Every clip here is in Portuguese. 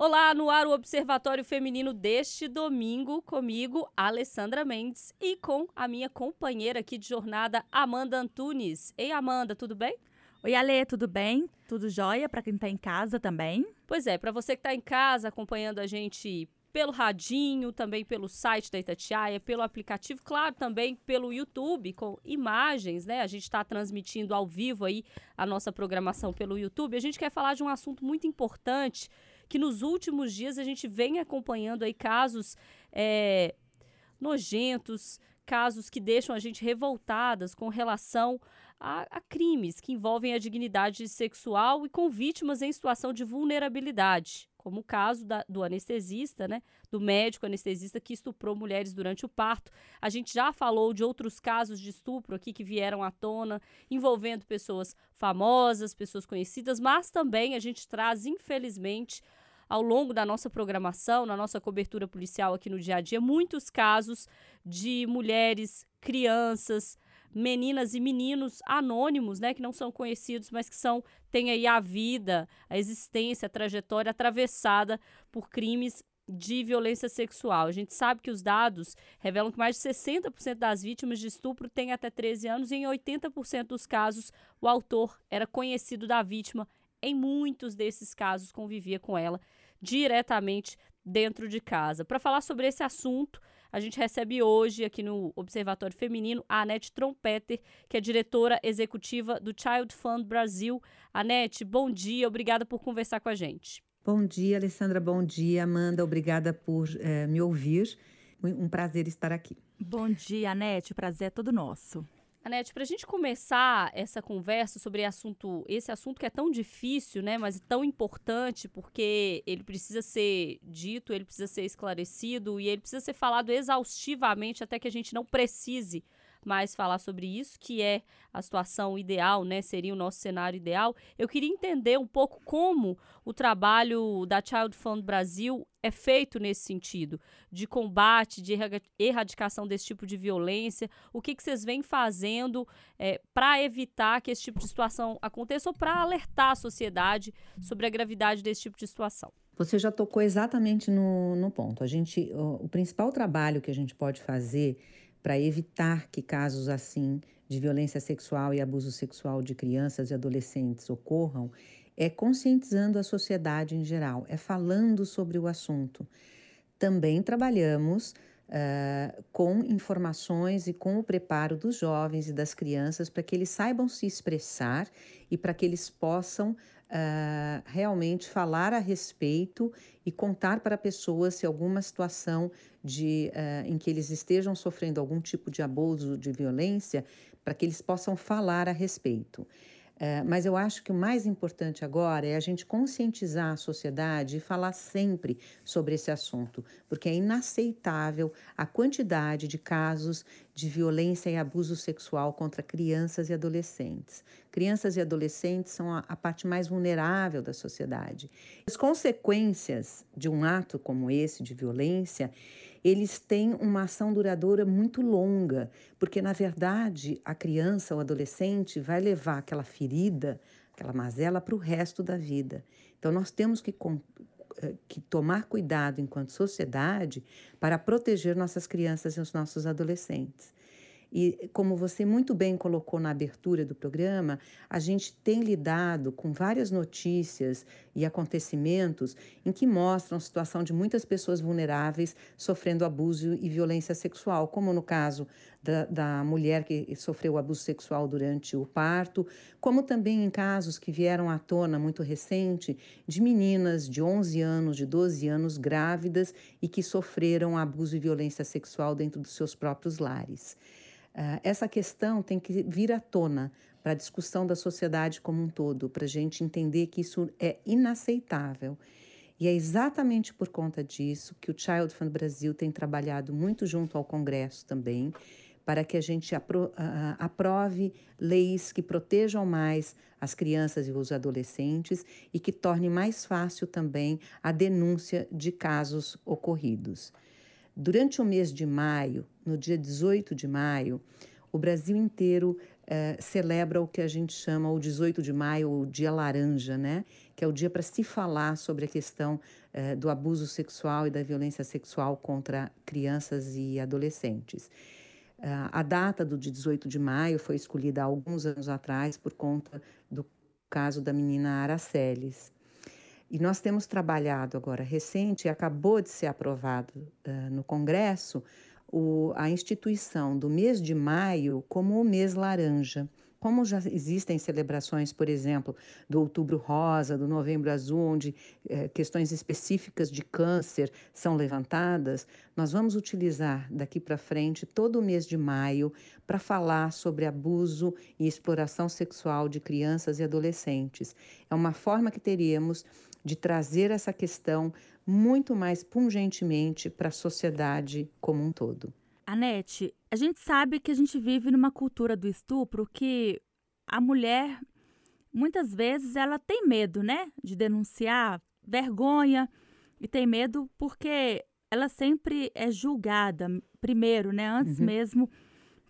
Olá, no ar o Observatório Feminino deste domingo, comigo, Alessandra Mendes, e com a minha companheira aqui de jornada, Amanda Antunes. Ei, Amanda, tudo bem? Oi, Ale, tudo bem? Tudo jóia para quem está em casa também? Pois é, para você que está em casa acompanhando a gente pelo radinho, também pelo site da Itatiaia, pelo aplicativo, claro, também pelo YouTube com imagens, né? A gente está transmitindo ao vivo aí a nossa programação pelo YouTube. A gente quer falar de um assunto muito importante que nos últimos dias a gente vem acompanhando aí casos é, nojentos, casos que deixam a gente revoltadas com relação a, a, crimes que envolvem a dignidade sexual e com vítimas em situação de vulnerabilidade, como o caso da, do anestesista, né, do médico anestesista que estuprou mulheres durante o parto. A gente já falou de outros casos de estupro aqui que vieram à tona, envolvendo pessoas famosas, pessoas conhecidas, mas também a gente traz, infelizmente, ao longo da nossa programação, na nossa cobertura policial aqui no dia a dia, muitos casos de mulheres, crianças, meninas e meninos anônimos, né, que não são conhecidos, mas que são têm aí a vida, a existência, a trajetória atravessada por crimes de violência sexual. A gente sabe que os dados revelam que mais de 60% das vítimas de estupro têm até 13 anos e em 80% dos casos o autor era conhecido da vítima. Em muitos desses casos convivia com ela diretamente dentro de casa. Para falar sobre esse assunto, a gente recebe hoje aqui no Observatório Feminino a Anete Trompeter, que é diretora executiva do Child Fund Brasil. Anete, bom dia, obrigada por conversar com a gente. Bom dia, Alessandra, bom dia, Amanda, obrigada por eh, me ouvir. Um prazer estar aqui. Bom dia, Anete, o prazer é todo nosso. Anete, para a gente começar essa conversa sobre assunto, esse assunto que é tão difícil, né, mas tão importante, porque ele precisa ser dito, ele precisa ser esclarecido e ele precisa ser falado exaustivamente até que a gente não precise mais falar sobre isso, que é a situação ideal, né? Seria o nosso cenário ideal. Eu queria entender um pouco como o trabalho da Child Fund Brasil é feito nesse sentido, de combate, de erradicação desse tipo de violência. O que, que vocês vêm fazendo é, para evitar que esse tipo de situação aconteça ou para alertar a sociedade sobre a gravidade desse tipo de situação? Você já tocou exatamente no, no ponto. A gente, o, o principal trabalho que a gente pode fazer para evitar que casos assim de violência sexual e abuso sexual de crianças e adolescentes ocorram é conscientizando a sociedade em geral, é falando sobre o assunto. Também trabalhamos uh, com informações e com o preparo dos jovens e das crianças para que eles saibam se expressar e para que eles possam uh, realmente falar a respeito e contar para pessoas se alguma situação de, uh, em que eles estejam sofrendo algum tipo de abuso, de violência, para que eles possam falar a respeito. É, mas eu acho que o mais importante agora é a gente conscientizar a sociedade e falar sempre sobre esse assunto, porque é inaceitável a quantidade de casos de violência e abuso sexual contra crianças e adolescentes. Crianças e adolescentes são a, a parte mais vulnerável da sociedade. As consequências de um ato como esse de violência eles têm uma ação duradoura muito longa, porque na verdade a criança ou adolescente vai levar aquela ferida, aquela mazela para o resto da vida. Então nós temos que, eh, que tomar cuidado enquanto sociedade para proteger nossas crianças e os nossos adolescentes. E como você muito bem colocou na abertura do programa, a gente tem lidado com várias notícias e acontecimentos em que mostram a situação de muitas pessoas vulneráveis sofrendo abuso e violência sexual, como no caso da, da mulher que sofreu abuso sexual durante o parto, como também em casos que vieram à tona muito recente de meninas de 11 anos, de 12 anos grávidas e que sofreram abuso e violência sexual dentro dos seus próprios lares. Uh, essa questão tem que vir à tona para a discussão da sociedade como um todo, para a gente entender que isso é inaceitável. E é exatamente por conta disso que o Child Fund Brasil tem trabalhado muito junto ao Congresso também, para que a gente apro uh, aprove leis que protejam mais as crianças e os adolescentes e que torne mais fácil também a denúncia de casos ocorridos. Durante o mês de maio, no dia 18 de maio, o Brasil inteiro eh, celebra o que a gente chama o 18 de maio, o Dia Laranja, né? Que é o dia para se falar sobre a questão eh, do abuso sexual e da violência sexual contra crianças e adolescentes. Uh, a data do 18 de maio foi escolhida há alguns anos atrás por conta do caso da menina Araceles. E nós temos trabalhado agora, recente, acabou de ser aprovado uh, no Congresso, o, a instituição do mês de maio como o mês laranja. Como já existem celebrações, por exemplo, do Outubro Rosa, do Novembro Azul, onde eh, questões específicas de câncer são levantadas, nós vamos utilizar daqui para frente todo o mês de maio para falar sobre abuso e exploração sexual de crianças e adolescentes. É uma forma que teríamos de trazer essa questão muito mais pungentemente para a sociedade como um todo. Anete, a gente sabe que a gente vive numa cultura do estupro que a mulher, muitas vezes, ela tem medo, né? De denunciar, vergonha, e tem medo porque ela sempre é julgada primeiro, né? Antes uhum. mesmo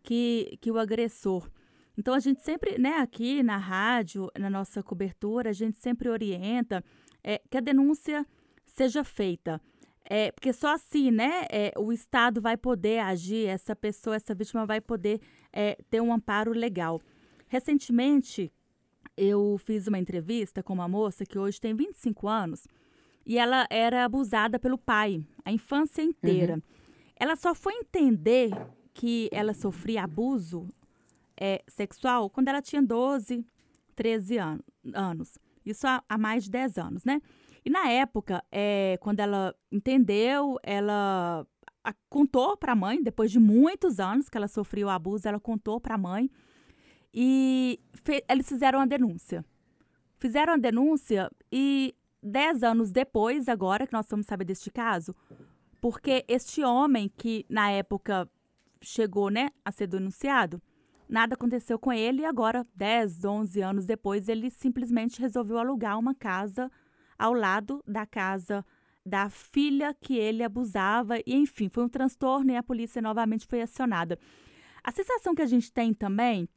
que, que o agressor. Então, a gente sempre, né, aqui na rádio, na nossa cobertura, a gente sempre orienta é, que a denúncia seja feita. É, porque só assim, né, é, o Estado vai poder agir, essa pessoa, essa vítima vai poder é, ter um amparo legal. Recentemente, eu fiz uma entrevista com uma moça que hoje tem 25 anos e ela era abusada pelo pai a infância inteira. Uhum. Ela só foi entender que ela sofria abuso é, sexual quando ela tinha 12, 13 an anos. Isso há, há mais de 10 anos, né? E na época, é, quando ela entendeu, ela a, contou para a mãe, depois de muitos anos que ela sofreu abuso, ela contou para a mãe e fe, eles fizeram a denúncia. Fizeram a denúncia e dez anos depois, agora que nós vamos saber deste caso, porque este homem que na época chegou né, a ser denunciado, nada aconteceu com ele e agora, 10, 11 anos depois, ele simplesmente resolveu alugar uma casa ao lado da casa da filha que ele abusava, e enfim, foi um transtorno e a polícia novamente foi acionada. A sensação que a gente tem também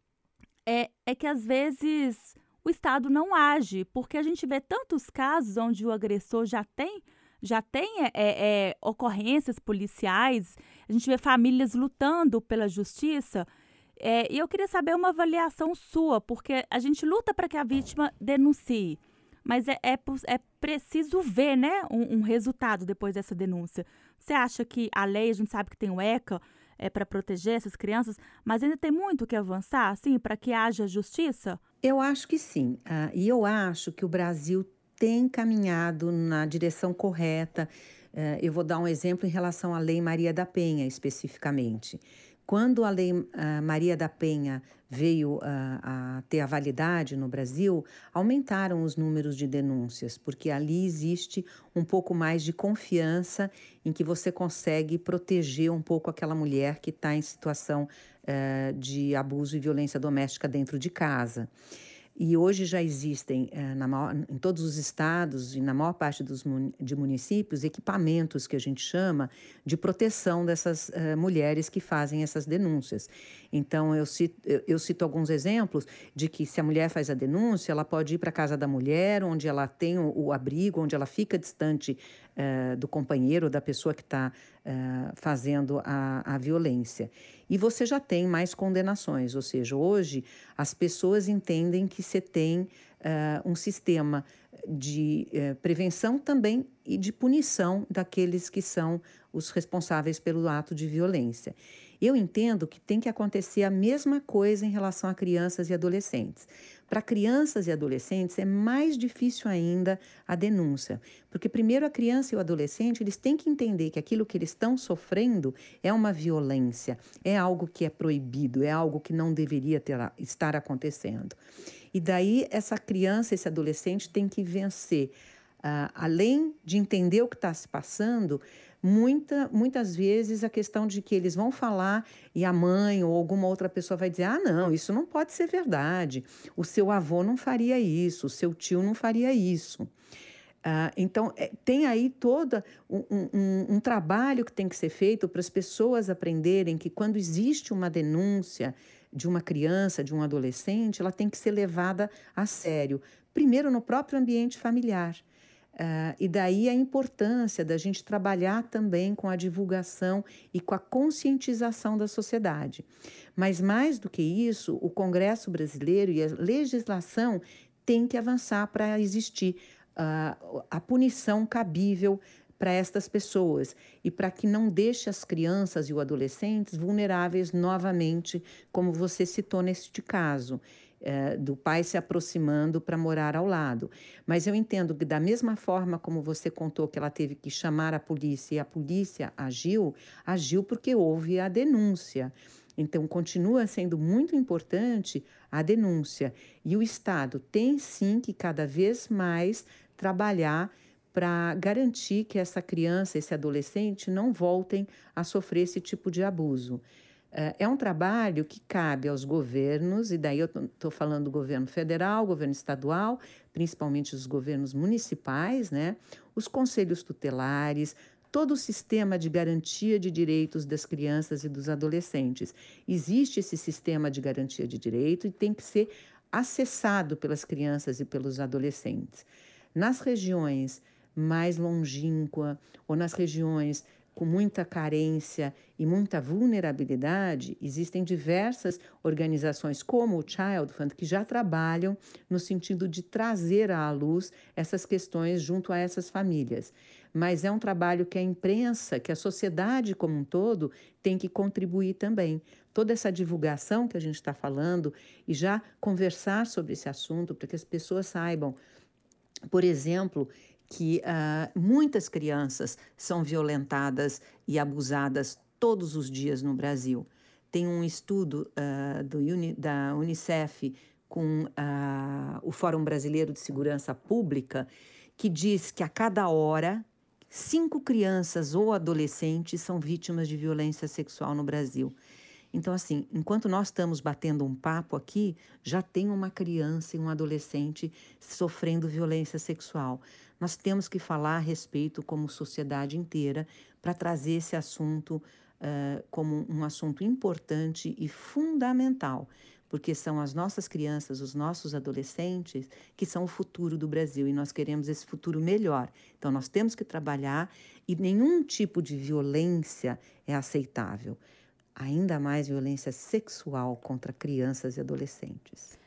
é, é que às vezes o Estado não age, porque a gente vê tantos casos onde o agressor já tem já tem é, é, ocorrências policiais, a gente vê famílias lutando pela justiça. É, e eu queria saber uma avaliação sua, porque a gente luta para que a vítima denuncie mas é, é, é preciso ver né, um, um, resultado depois dessa denúncia. Você acha que a lei, a gente sabe que tem o ECA é, para proteger essas crianças, mas ainda tem muito que avançar, assim, para que haja justiça? Eu acho que sim. Uh, e eu acho que o Brasil tem caminhado na direção correta. Uh, eu vou dar um exemplo em relação à Lei Maria da Penha, especificamente. Quando a Lei Maria da Penha veio uh, a ter a validade no Brasil, aumentaram os números de denúncias, porque ali existe um pouco mais de confiança em que você consegue proteger um pouco aquela mulher que está em situação uh, de abuso e violência doméstica dentro de casa. E hoje já existem é, maior, em todos os estados e na maior parte dos de municípios equipamentos que a gente chama de proteção dessas uh, mulheres que fazem essas denúncias. Então eu cito, eu, eu cito, alguns exemplos de que se a mulher faz a denúncia, ela pode ir para a casa da mulher, onde ela tem o, o abrigo, onde ela fica distante uh, do companheiro, da pessoa que está fazendo a, a violência. E você já tem mais condenações, ou seja, hoje as pessoas entendem que você tem uh, um sistema de uh, prevenção também e de punição daqueles que são os responsáveis pelo ato de violência. Eu entendo que tem que acontecer a mesma coisa em relação a crianças e adolescentes. Para crianças e adolescentes é mais difícil ainda a denúncia, porque primeiro a criança e o adolescente eles têm que entender que aquilo que eles estão sofrendo é uma violência, é algo que é proibido, é algo que não deveria ter, estar acontecendo. E daí essa criança, esse adolescente tem que vencer, uh, além de entender o que está se passando, muita, muitas vezes a questão de que eles vão falar e a mãe ou alguma outra pessoa vai dizer: ah, não, isso não pode ser verdade. O seu avô não faria isso, o seu tio não faria isso. Ah, então, é, tem aí todo um, um, um, trabalho que tem que ser feito para as pessoas aprenderem que quando existe uma denúncia de uma criança, de um adolescente, ela tem que ser levada a sério. Primeiro, no próprio ambiente familiar. Uh, e daí a importância da gente trabalhar também com a divulgação e com a conscientização da sociedade. Mas mais do que isso, o Congresso brasileiro e a legislação têm que avançar para existir uh, a punição cabível para estas pessoas e para que não deixe as crianças e os adolescentes vulneráveis novamente, como você citou neste caso. É, do pai se aproximando para morar ao lado. Mas eu entendo que, da mesma forma como você contou que ela teve que chamar a polícia e a polícia agiu, agiu porque houve a denúncia. Então, continua sendo muito importante a denúncia. E o Estado tem sim que cada vez mais trabalhar para garantir que essa criança, esse adolescente não voltem a sofrer esse tipo de abuso. Eh, é um trabalho que cabe aos governos, e daí eu estou falando do governo federal, governo estadual, principalmente os governos municipais, né? os conselhos tutelares, todo o sistema de garantia de direitos das crianças e dos adolescentes. Existe esse sistema de garantia de direito e tem que ser acessado pelas crianças e pelos adolescentes. Nas regiões mais longínqua ou nas regiões com muita carência e muita vulnerabilidade, existem diversas organizações como o Child Fund que já trabalham no sentido de trazer à luz essas questões junto a essas famílias. Mas é um trabalho que a imprensa, que a sociedade como um todo tem que contribuir também. Toda essa divulgação que a gente está falando e já conversar sobre esse assunto para que as pessoas saibam, por exemplo, que uh, muitas crianças são violentadas e abusadas todos os dias no Brasil. Tem um estudo uh, Uni, da Unicef com uh, o Fórum Brasileiro de Segurança Pública que diz que a cada hora cinco crianças ou adolescentes são vítimas de violência sexual no Brasil. Então, assim, enquanto nós estamos batendo um papo aqui, já tem uma criança e um adolescente sofrendo violência sexual. Nós temos que falar a respeito como sociedade inteira para trazer esse assunto uh, como um assunto importante e fundamental, porque são as nossas crianças, os nossos adolescentes que são o futuro do Brasil e nós queremos esse futuro melhor. Então, nós temos que trabalhar e nenhum tipo de violência é aceitável ainda mais violência sexual contra crianças e adolescentes.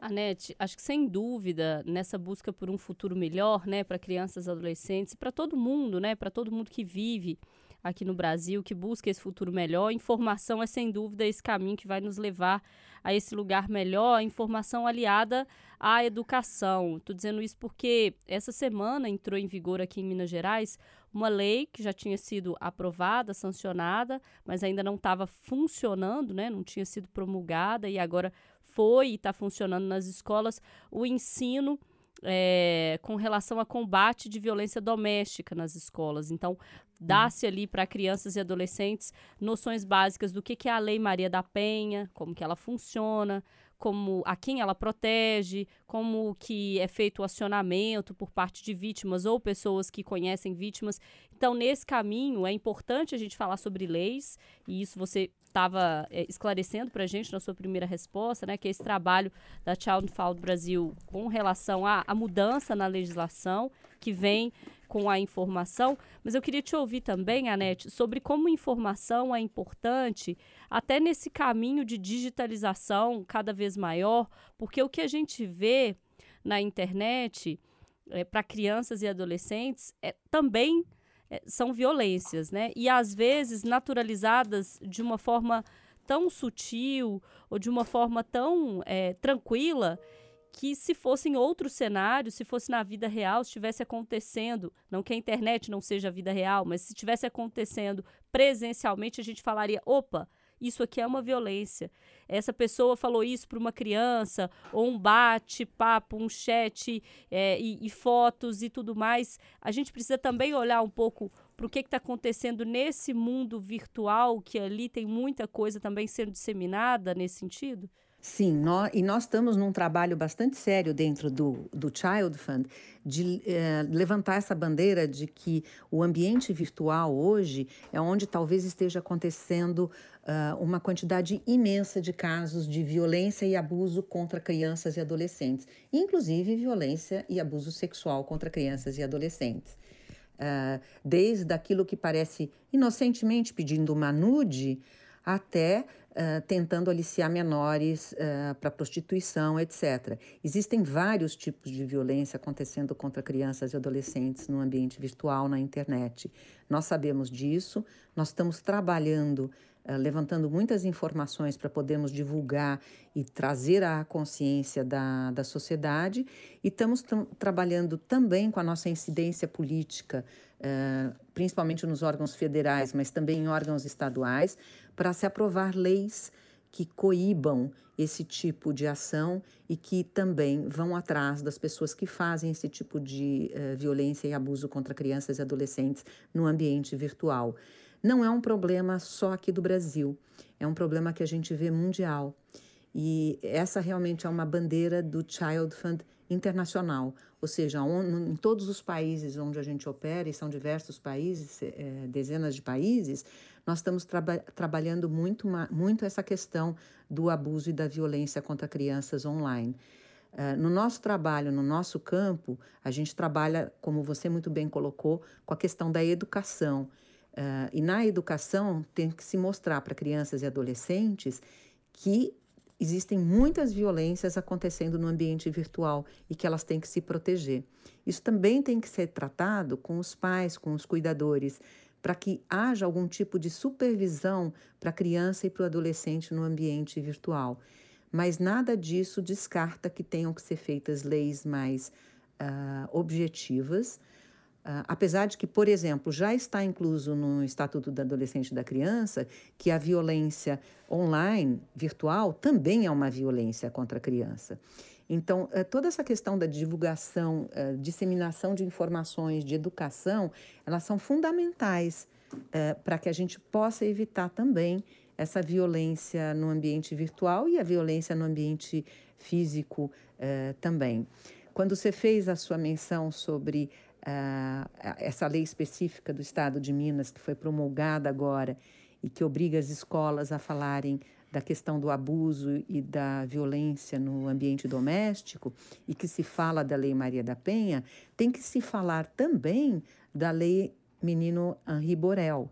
Anete, acho que sem dúvida, nessa busca por um futuro melhor, né, para crianças e adolescentes, para todo mundo, né, para todo mundo que vive aqui no Brasil, que busca esse futuro melhor, informação é sem dúvida esse caminho que vai nos levar a esse lugar melhor, informação aliada à educação. Estou dizendo isso porque essa semana entrou em vigor aqui em Minas Gerais uma lei que já tinha sido aprovada, sancionada, mas ainda não estava funcionando, né? não tinha sido promulgada e agora foi e está funcionando nas escolas o ensino é, com relação a combate de violência doméstica nas escolas. Então, dá-se ali para crianças e adolescentes noções básicas do que, que é a Lei Maria da Penha, como que ela funciona, como a quem ela protege, como que é feito o acionamento por parte de vítimas ou pessoas que conhecem vítimas. Então, nesse caminho, é importante a gente falar sobre leis, e isso você estava é, esclarecendo para a gente na sua primeira resposta, né, que é esse trabalho da Child Found Brasil com relação à, à mudança na legislação que vem com a informação, mas eu queria te ouvir também, Anete, sobre como informação é importante até nesse caminho de digitalização cada vez maior, porque o que a gente vê na internet é, para crianças e adolescentes é também é, são violências, né? E às vezes naturalizadas de uma forma tão sutil ou de uma forma tão é, tranquila que se fosse em outro cenário, se fosse na vida real, se estivesse acontecendo, não que a internet não seja a vida real, mas se estivesse acontecendo presencialmente, a gente falaria: opa, isso aqui é uma violência. Essa pessoa falou isso para uma criança, ou um bate-papo, um chat é, e, e, fotos e tudo mais. A gente precisa também olhar um pouco para o que está acontecendo nesse mundo virtual, que ali tem muita coisa também sendo disseminada nesse sentido? Sim, nós, e nós estamos num trabalho bastante sério dentro do, do Child Fund de eh, levantar essa bandeira de que o ambiente virtual hoje é onde talvez esteja acontecendo uh, uma quantidade imensa de casos de violência e abuso contra crianças e adolescentes, inclusive violência e abuso sexual contra crianças e adolescentes. Uh, desde aquilo que parece inocentemente pedindo uma nude até tentando aliciar menores uh, para prostituição, etc. Existem vários tipos de violência acontecendo contra crianças e adolescentes no ambiente virtual, na internet. Nós sabemos disso, nós estamos trabalhando Uh, levantando muitas informações para podermos divulgar e trazer à consciência da, da sociedade, e estamos trabalhando também com a nossa incidência política, principalmente nos órgãos federais, mas também em órgãos estaduais, para se aprovar leis que coíbam esse tipo de ação e que também vão atrás das pessoas que fazem esse tipo de uh, violência e abuso contra crianças e adolescentes no ambiente virtual. Não é um problema só aqui do Brasil, é um problema que a gente vê mundial. E essa realmente é uma bandeira do Child Fund internacional, ou seja, em todos os países onde a gente opera, e são diversos países, é, dezenas de países, nós estamos traba trabalhando muito, muito essa questão do abuso e da violência contra crianças online. Uh, no nosso trabalho, no nosso campo, a gente trabalha, como você muito bem colocou, com a questão da educação. Uh, e na educação tem que se mostrar para crianças e adolescentes que existem muitas violências acontecendo no ambiente virtual e que elas têm que se proteger. Isso também tem que ser tratado com os pais, com os cuidadores, para que haja algum tipo de supervisão para a criança e para o adolescente no ambiente virtual. Mas nada disso descarta que tenham que ser feitas leis mais uh, objetivas Uh, apesar de que, por exemplo, já está incluso no Estatuto do Adolescente e da Criança que a violência online, virtual, também é uma violência contra a criança. Então, uh, toda essa questão da divulgação, uh, disseminação de informações, de educação, elas são fundamentais para que a gente possa evitar também essa violência no ambiente virtual e a violência no ambiente físico também. Quando você fez a sua menção sobre essa lei específica do Estado de Minas, que foi promulgada agora e que obriga as escolas a falarem da questão do abuso e da violência no ambiente doméstico e que se fala da Lei Maria da Penha, tem que se falar também da Lei Menino Henri Borel,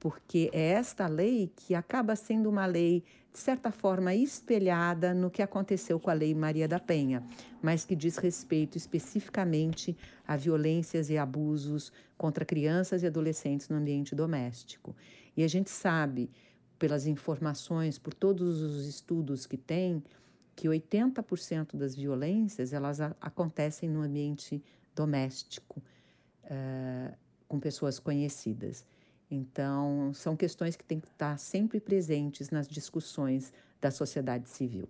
porque é esta lei que acaba sendo uma lei de certa forma espelhada no que aconteceu com a Lei Maria da Penha, mas que diz respeito especificamente a violências e abusos contra crianças e adolescentes no ambiente doméstico. E a gente sabe, pelas informações, por todos os estudos que tem, que 80% das violências elas acontecem no ambiente doméstico, uh, com pessoas conhecidas. Então, são questões que têm que estar sempre presentes nas discussões da sociedade civil.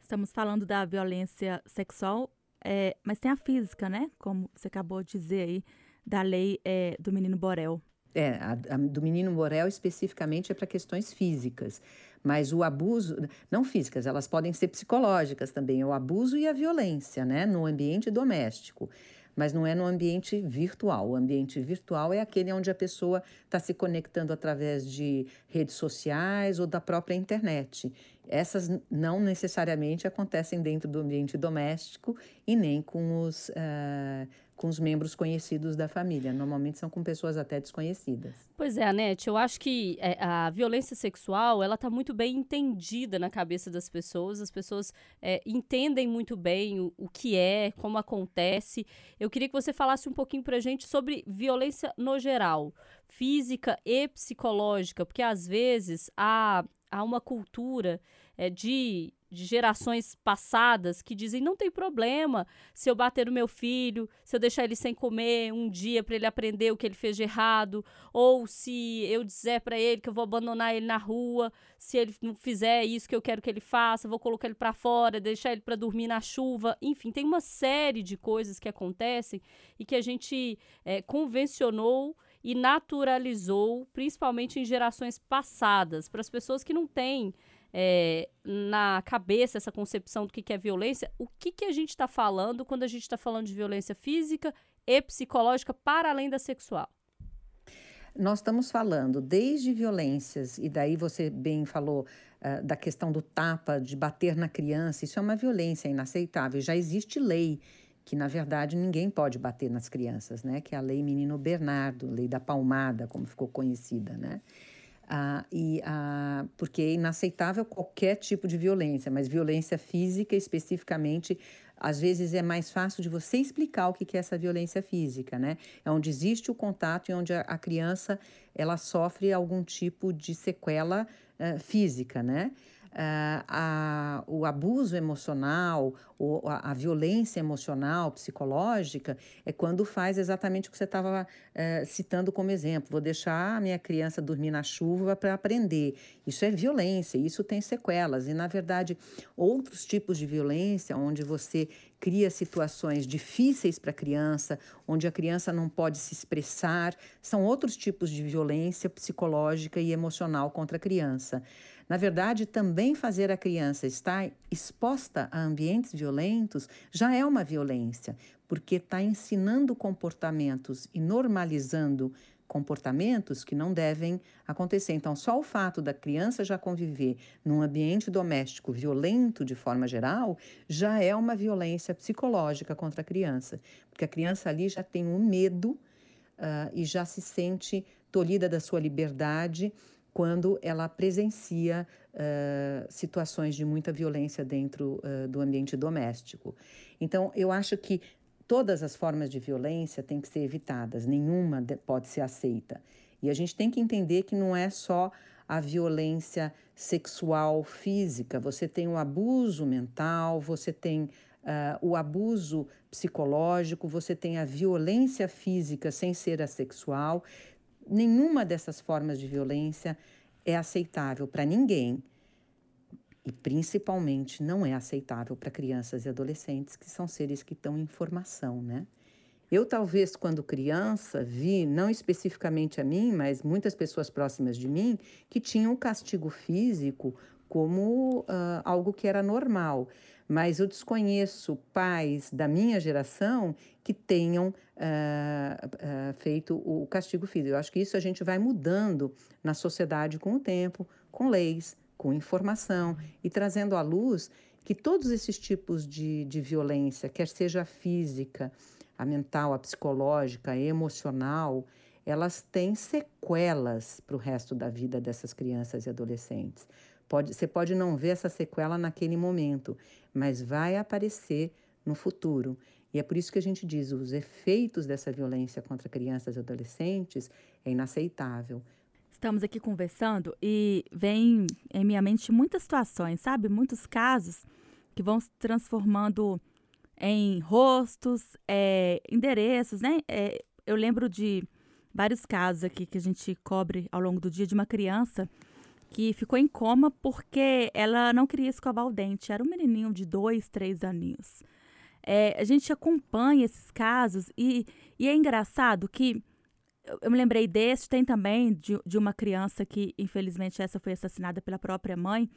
Estamos falando da violência sexual, é, mas tem a física, né? Como você acabou de dizer aí, da lei é, do menino Borel. É, a, a do menino Borel especificamente é para questões físicas, mas o abuso, não físicas, elas podem ser psicológicas também, o abuso e a violência, né, no ambiente doméstico mas não é no ambiente virtual. O ambiente virtual é aquele onde a pessoa está se conectando através de redes sociais ou da própria internet. Essas não necessariamente acontecem dentro do ambiente doméstico e nem com os uh, com os membros conhecidos da família. Normalmente são com pessoas até desconhecidas. Pois é, Anete, eu acho que é, a violência sexual, ela está muito bem entendida na cabeça das pessoas. As pessoas é, entendem muito bem o, o, que é, como acontece. Eu queria que você falasse um pouquinho para a gente sobre violência no geral, física e psicológica, porque às vezes há, há uma cultura é, de de gerações passadas que dizem não tem problema se eu bater no meu filho, se eu deixar ele sem comer um dia para ele aprender o que ele fez de errado, ou se eu dizer para ele que eu vou abandonar ele na rua, se ele não fizer isso que eu quero que ele faça, vou colocar ele para fora, deixar ele para dormir na chuva, enfim, tem uma série de coisas que acontecem e que a gente é, convencionou e naturalizou, principalmente em gerações passadas, para as pessoas que não têm é, na cabeça essa concepção do que, que é violência, o que, que a gente está falando quando a gente está falando de violência física e psicológica para além da sexual? Nós estamos falando desde violências, e daí você bem falou uh, da questão do tapa, de bater na criança, isso é uma violência inaceitável. Já existe lei que, na verdade, ninguém pode bater nas crianças, né? Que é a Lei Menino Bernardo, Lei da Palmada, como ficou conhecida, né? Ah, e, ah, porque é inaceitável qualquer tipo de violência, mas violência física especificamente, às vezes é mais fácil de você explicar o que é essa violência física, né? É onde existe o contato e onde a, criança ela sofre algum tipo de sequela uh, física, né? Uh, a, o abuso emocional, ou a, a, violência emocional, psicológica, é quando faz exatamente o que você estava eh, citando como exemplo. Vou deixar a minha criança dormir na chuva para aprender. Isso é violência, isso tem sequelas. E, na verdade, outros tipos de violência, onde você cria situações difíceis para a criança, onde a criança não pode se expressar, são outros tipos de violência psicológica e emocional contra a criança. Na verdade, também fazer a criança estar exposta a ambientes violentos já é uma violência, porque está ensinando comportamentos e normalizando comportamentos que não devem acontecer. Então, só o fato da criança já conviver num ambiente doméstico violento de forma geral já é uma violência psicológica contra a criança, porque a criança ali já tem um medo uh, e já se sente tolhida da sua liberdade quando ela presencia uh, situações de muita violência dentro uh, do ambiente doméstico. Então, eu acho que todas as formas de violência têm que ser evitadas, nenhuma pode ser aceita. E a gente tem que entender que não é só a violência sexual física, você tem o abuso mental, você tem uh, o abuso psicológico, você tem a violência física sem ser a sexual nenhuma dessas formas de violência é aceitável para ninguém. E principalmente não é aceitável para crianças e adolescentes, que são seres que estão em formação, né? Eu, talvez, quando criança, vi, não especificamente a mim, mas muitas pessoas próximas de mim, que tinham o castigo físico como uh, algo que era normal mas eu desconheço pais da minha geração que tenham uh, uh, feito o castigo físico. Eu acho que isso a gente vai mudando na sociedade com o tempo, com leis, com informação e trazendo à luz que todos esses tipos de, de violência, quer seja a física, a mental, a psicológica, a emocional, elas têm sequelas para o resto da vida dessas crianças e adolescentes. Pode, você pode não ver essa sequela naquele momento, mas vai aparecer no futuro. E é por isso que a gente diz, os efeitos dessa violência contra crianças e adolescentes é inaceitável. Estamos aqui conversando e vem em minha mente muitas situações, sabe? Muitos casos que vão se transformando em rostos, é, endereços, né? É, eu lembro de vários casos aqui que a gente cobre ao longo do dia de uma criança que ficou em coma porque ela não queria escovar o dente. Era um menininho de dois, três aninhos. É, a gente acompanha esses casos e, e é engraçado que eu me lembrei desse, tem também de, de uma criança que, infelizmente, essa foi assassinada pela própria mãe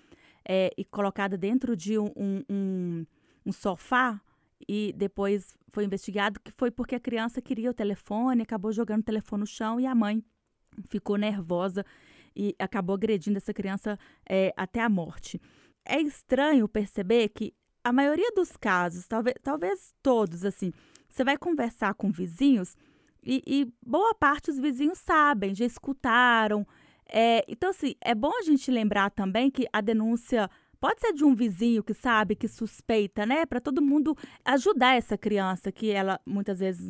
é, e colocada dentro de um, um, um, sofá e depois foi investigado que foi porque a criança queria o telefone, acabou jogando o telefone no chão e a mãe ficou nervosa e acabou agredindo essa criança é, até a morte. É estranho perceber que a maioria dos casos, talvez, talvez todos, assim, você vai conversar com vizinhos e, e boa parte dos vizinhos sabem, já escutaram. É, então, assim, é bom a gente lembrar também que a denúncia pode ser de um vizinho que sabe, que suspeita, né? Para todo mundo ajudar essa criança que ela muitas vezes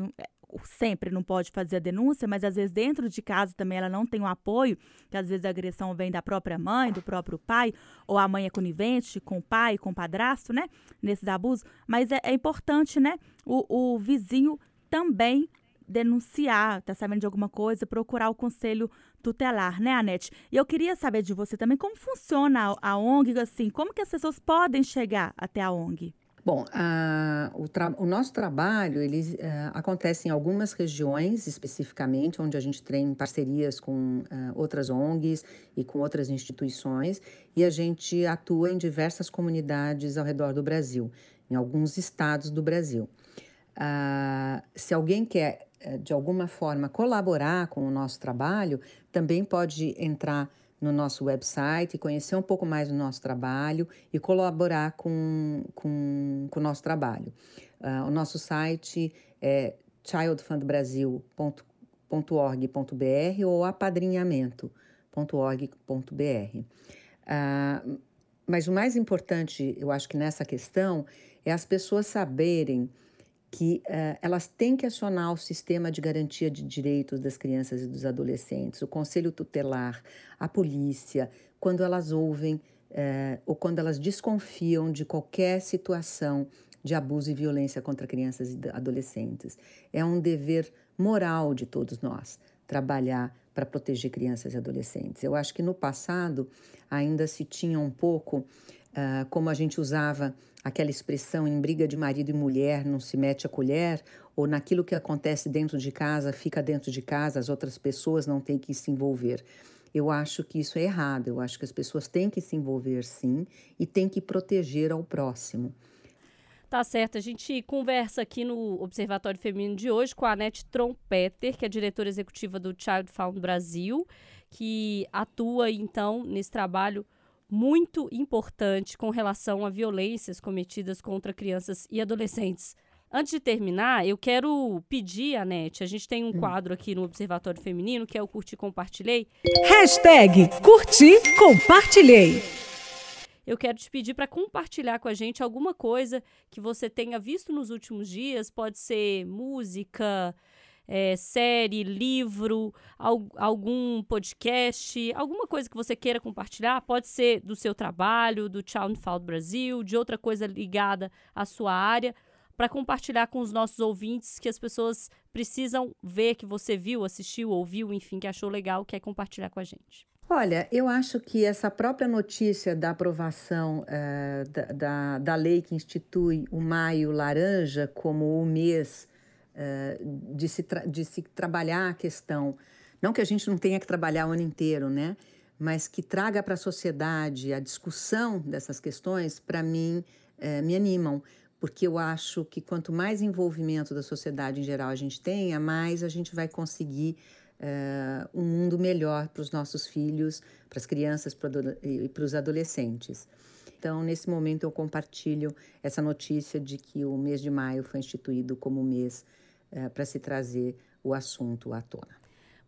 sempre não pode fazer a denúncia, mas às vezes dentro de casa também ela não tem o apoio, que às vezes a agressão vem da própria mãe, do próprio pai, ou a mãe é conivente com o pai, com o padrasto, né? Nesses abusos. Mas é, é importante, né? O, o vizinho também denunciar, tá sabendo de alguma coisa, procurar o conselho tutelar, né, Anete? E eu queria saber de você também como funciona a, ONG, assim, como que as pessoas podem chegar até a ONG? Bom, o, o, nosso trabalho ele uh, acontece em algumas regiões especificamente, onde a gente tem parcerias com uh, outras ONGs e com outras instituições, e a gente atua em diversas comunidades ao redor do Brasil, em alguns estados do Brasil. Uh, se alguém quer, eh, de alguma forma, colaborar com o nosso trabalho, também pode entrar no nosso website, conhecer um pouco mais do nosso trabalho e colaborar com, com, com o nosso trabalho. Uh, o nosso site é childfundbrasil.org.br ou apadrinhamento.org.br. Uh, ah, mas o mais importante, eu acho que nessa questão, é as pessoas saberem que uh, elas têm que acionar o sistema de garantia de direitos das crianças e dos adolescentes, o conselho tutelar, a polícia, quando elas ouvem uh, ou quando elas desconfiam de qualquer situação de abuso e violência contra crianças e adolescentes. É um dever moral de todos nós trabalhar para proteger crianças e adolescentes. Eu acho que no passado ainda se tinha um pouco, uh, como a gente usava aquela expressão em briga de marido e mulher não se mete a colher, ou naquilo que acontece dentro de casa, fica dentro de casa, as outras pessoas não têm que se envolver. Eu acho que isso é errado, eu acho que as pessoas têm que se envolver sim e têm que proteger ao próximo. Tá certo, a gente conversa aqui no Observatório Feminino de hoje com a Anete Trompeter, que é diretora executiva do Child Found Brasil, que atua então nesse trabalho muito importante com relação a violências cometidas contra crianças e adolescentes. Antes de terminar, eu quero pedir, Anete, a gente tem um hum. quadro aqui no Observatório Feminino, que é o Curti Compartilhei. Hashtag Curti Compartilhei. Eu quero te pedir para compartilhar com a gente alguma coisa que você tenha visto nos últimos dias. Pode ser música, é, série, livro, algum podcast, alguma coisa que você queira compartilhar, pode ser do seu trabalho, do Child Brasil, de outra coisa ligada à sua área, para compartilhar com os nossos ouvintes que as pessoas precisam ver que você viu, assistiu, ouviu, enfim, que achou legal, quer compartilhar com a gente. Olha, eu acho que essa própria notícia da aprovação uh, da, da, da, lei que institui o Maio Laranja como o mês eh, de, se de se trabalhar a questão. Não que a gente não tenha que trabalhar o ano inteiro, né? Mas que traga para a sociedade a discussão dessas questões, para mim, é, me animam, porque eu acho que quanto mais envolvimento da sociedade em geral a gente tenha, mais a gente vai conseguir é, um mundo melhor para os nossos filhos, para as crianças e para os adolescentes. Então, nesse momento, eu compartilho essa notícia de que o mês de maio foi instituído como mês é, para se trazer o assunto à tona.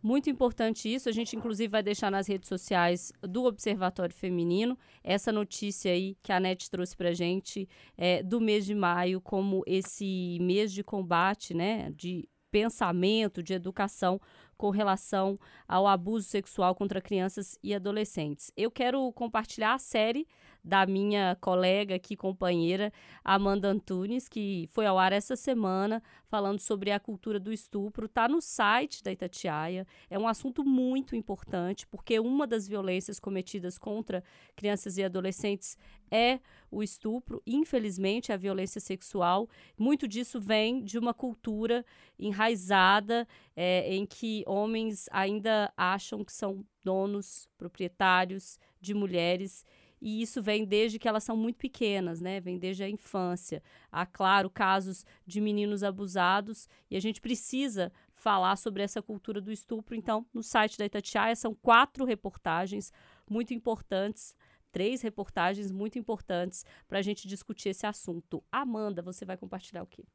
Muito importante isso. A gente, inclusive, vai deixar nas redes sociais do Observatório Feminino essa notícia aí que a NET trouxe para gente é, do mês de maio como esse mês de combate, né, de pensamento, de educação com relação ao abuso sexual contra crianças e adolescentes. Eu quero compartilhar a série da minha colega aqui, companheira, Amanda Antunes, que foi ao ar essa semana falando sobre a cultura do estupro. Está no site da Itatiaia. É um assunto muito importante, porque uma das violências cometidas contra crianças e adolescentes é o estupro, infelizmente, a violência sexual. Muito disso vem de uma cultura enraizada é, em que homens ainda acham que são donos, proprietários de mulheres e isso vem desde que elas são muito pequenas, né? Vem desde a infância. Há, claro, casos de meninos abusados e a gente precisa falar sobre essa cultura do estupro. Então, no site da Itatiaia são quatro reportagens muito importantes três reportagens muito importantes para a gente discutir esse assunto. Amanda, você vai compartilhar o quê?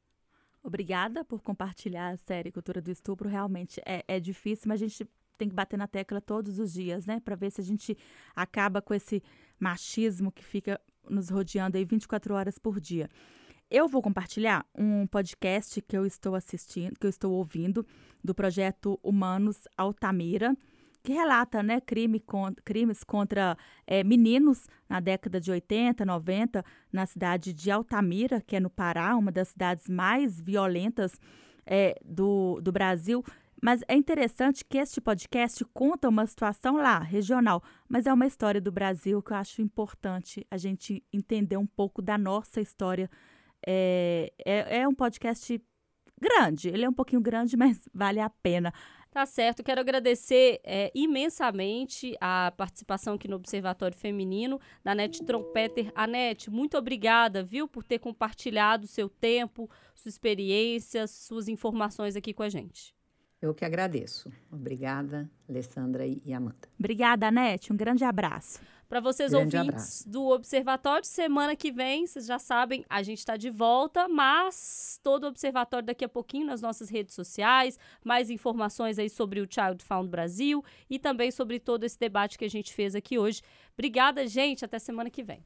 Obrigada por compartilhar a série Cultura do Estupro. Realmente é, é difícil, mas a gente tem que bater na tecla todos os dias, né? Para ver se a gente acaba com esse machismo que fica nos rodeando aí 24 horas por dia. Eu vou compartilhar um podcast que eu estou assistindo, que eu estou ouvindo, do projeto Humanos Altamira, que relata né, crime con crimes contra é, meninos na década de 80, 90, na cidade de Altamira, que é no Pará, uma das cidades mais violentas é, do, do Brasil. Mas é interessante que este podcast conta uma situação lá, regional, mas é uma história do Brasil que eu acho importante a gente entender um pouco da nossa história É, é, é um podcast grande. Ele é um pouquinho grande, mas vale a pena. Tá certo. Quero agradecer é, imensamente a participação aqui no Observatório Feminino da Nete Trompeter. Anete, muito obrigada, viu, por ter compartilhado seu tempo, sua experiência, suas informações aqui com a gente. Eu que agradeço. Obrigada, Alessandra e Amanda. Obrigada, Anete. Um grande abraço. Para vocês Grande ouvintes abraço. do Observatório, semana que vem, vocês já sabem, a gente está de volta, mas todo o Observatório daqui a pouquinho nas nossas redes sociais, mais informações aí sobre o Child Found Brasil e também sobre todo esse debate que a gente fez aqui hoje. Obrigada, gente, até semana que vem.